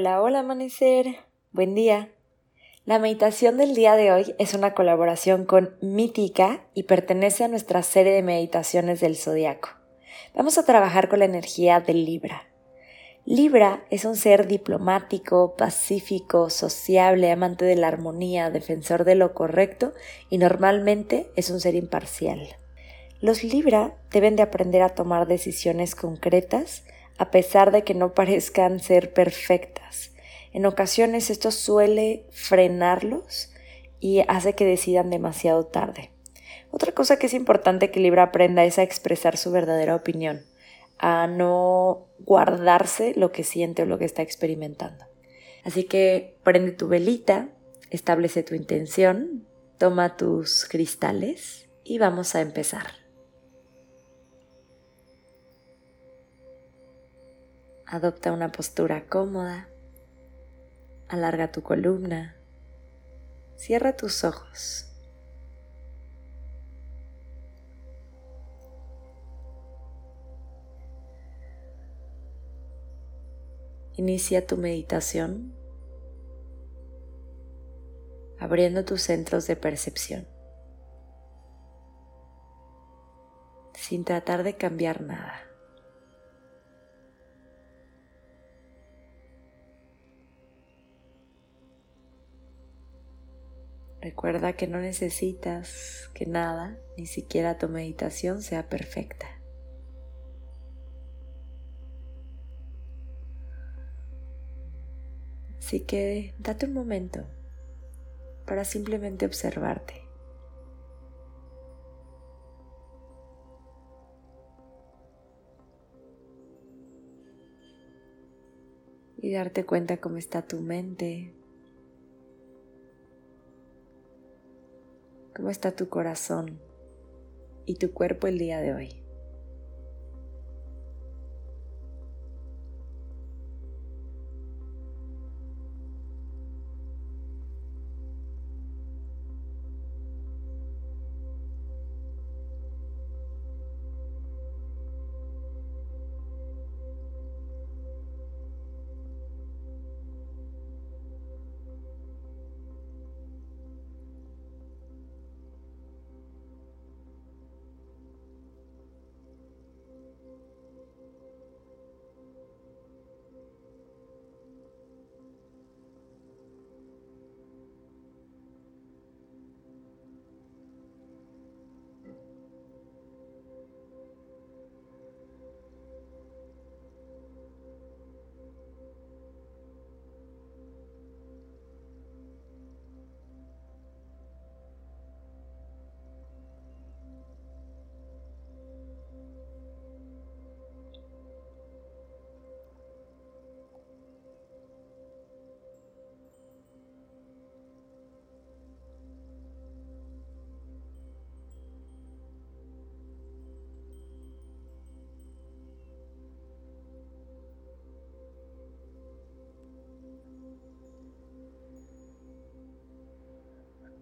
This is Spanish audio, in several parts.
Hola, hola amanecer. Buen día. La meditación del día de hoy es una colaboración con Mítica y pertenece a nuestra serie de meditaciones del zodiaco. Vamos a trabajar con la energía del Libra. Libra es un ser diplomático, pacífico, sociable, amante de la armonía, defensor de lo correcto y normalmente es un ser imparcial. Los Libra deben de aprender a tomar decisiones concretas a pesar de que no parezcan ser perfectas. En ocasiones esto suele frenarlos y hace que decidan demasiado tarde. Otra cosa que es importante que Libra aprenda es a expresar su verdadera opinión, a no guardarse lo que siente o lo que está experimentando. Así que prende tu velita, establece tu intención, toma tus cristales y vamos a empezar. Adopta una postura cómoda. Alarga tu columna. Cierra tus ojos. Inicia tu meditación abriendo tus centros de percepción sin tratar de cambiar nada. Recuerda que no necesitas que nada, ni siquiera tu meditación, sea perfecta. Así que date un momento para simplemente observarte. Y darte cuenta cómo está tu mente, ¿Cómo está tu corazón y tu cuerpo el día de hoy?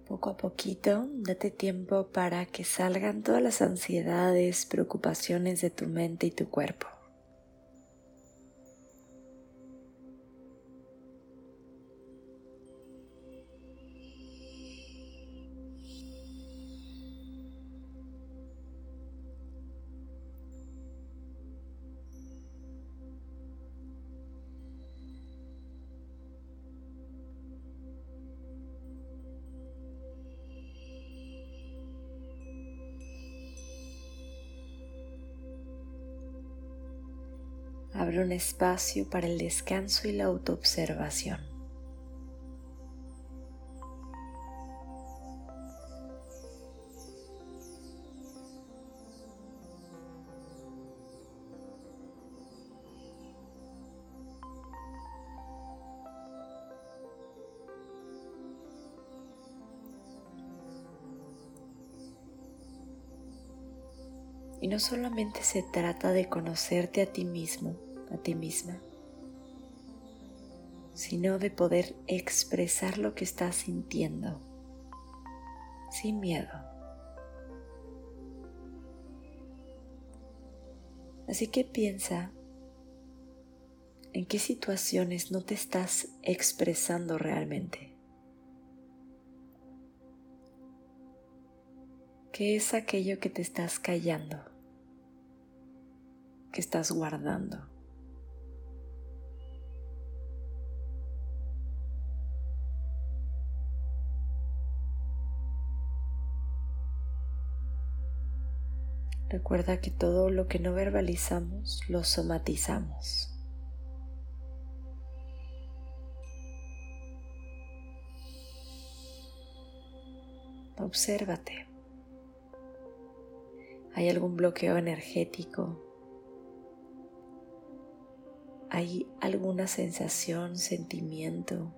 Poco a poquito, date tiempo para que salgan todas las ansiedades, preocupaciones de tu mente y tu cuerpo. Abre un espacio para el descanso y la autoobservación. Y no solamente se trata de conocerte a ti mismo, a ti misma, sino de poder expresar lo que estás sintiendo sin miedo. Así que piensa ¿En qué situaciones no te estás expresando realmente? ¿Qué es aquello que te estás callando? ¿Que estás guardando? Recuerda que todo lo que no verbalizamos lo somatizamos. Obsérvate. ¿Hay algún bloqueo energético? ¿Hay alguna sensación, sentimiento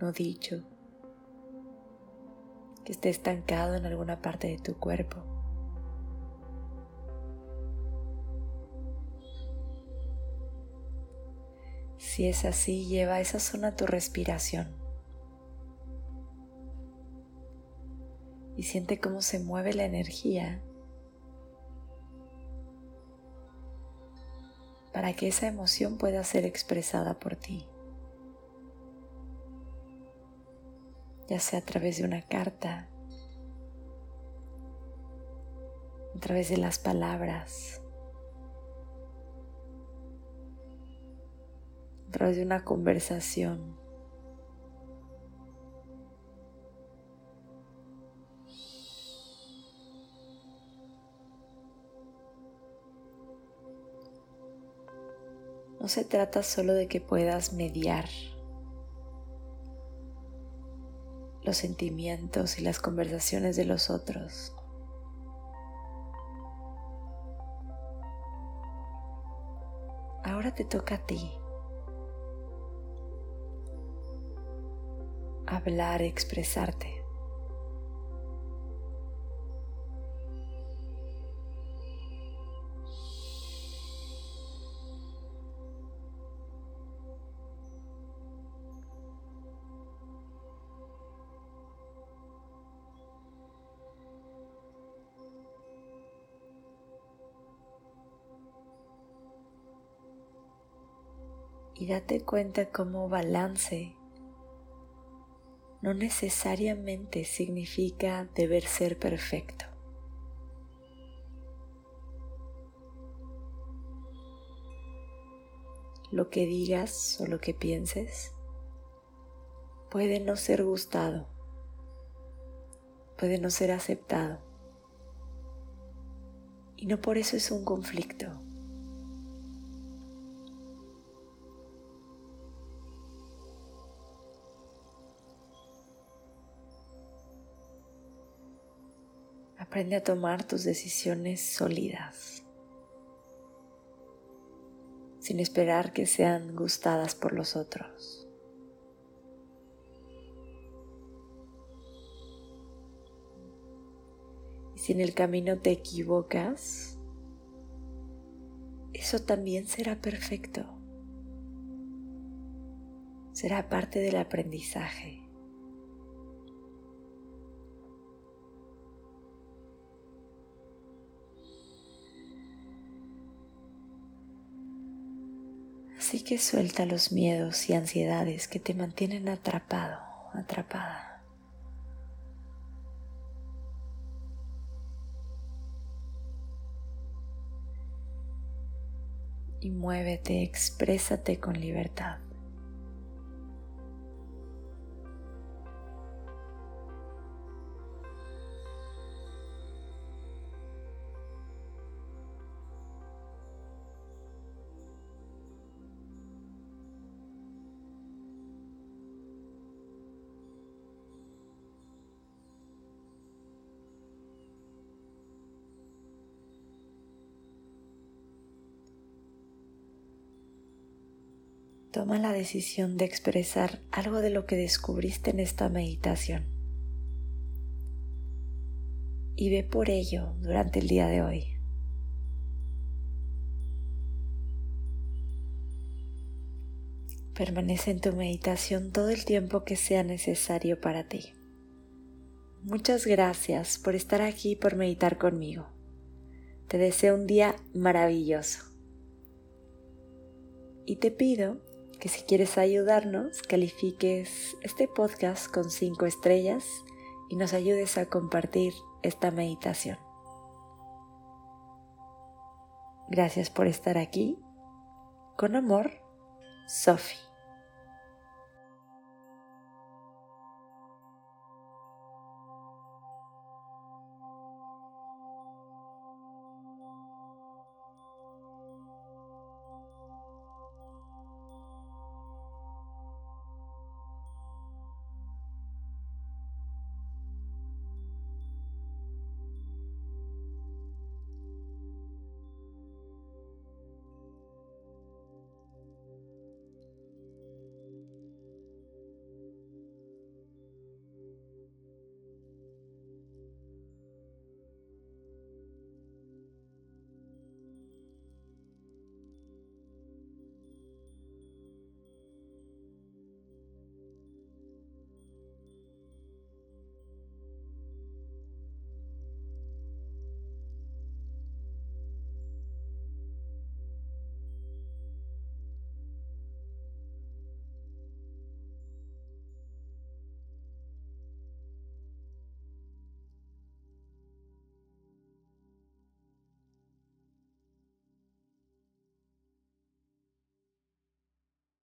no dicho que esté estancado en alguna parte de tu cuerpo? Si es así, lleva esa zona tu respiración. Y siente cómo se mueve la energía para que esa emoción pueda ser expresada por ti. Ya sea a través de una carta, a través de las palabras, través de una conversación. No se trata solo de que puedas mediar los sentimientos y las conversaciones de los otros. Ahora te toca a ti. Hablar, expresarte. y date cuenta cómo balance no necesariamente significa deber ser perfecto. Lo que digas o lo que pienses puede no ser gustado, puede no ser aceptado. Y no por eso es un conflicto. Aprende a tomar tus decisiones sólidas, sin esperar que sean gustadas por los otros. Y si en el camino te equivocas, eso también será perfecto. Será parte del aprendizaje. Así que suelta los miedos y ansiedades que te mantienen atrapado, atrapada. Y muévete, exprésate con libertad. Toma la decisión de expresar algo de lo que descubriste en esta meditación y ve por ello durante el día de hoy. Permanece en tu meditación todo el tiempo que sea necesario para ti. Muchas gracias por estar aquí y por meditar conmigo. Te deseo un día maravilloso. Y te pido que si quieres ayudarnos, califiques este podcast con 5 estrellas y nos ayudes a compartir esta meditación. Gracias por estar aquí. Con amor, Sophie.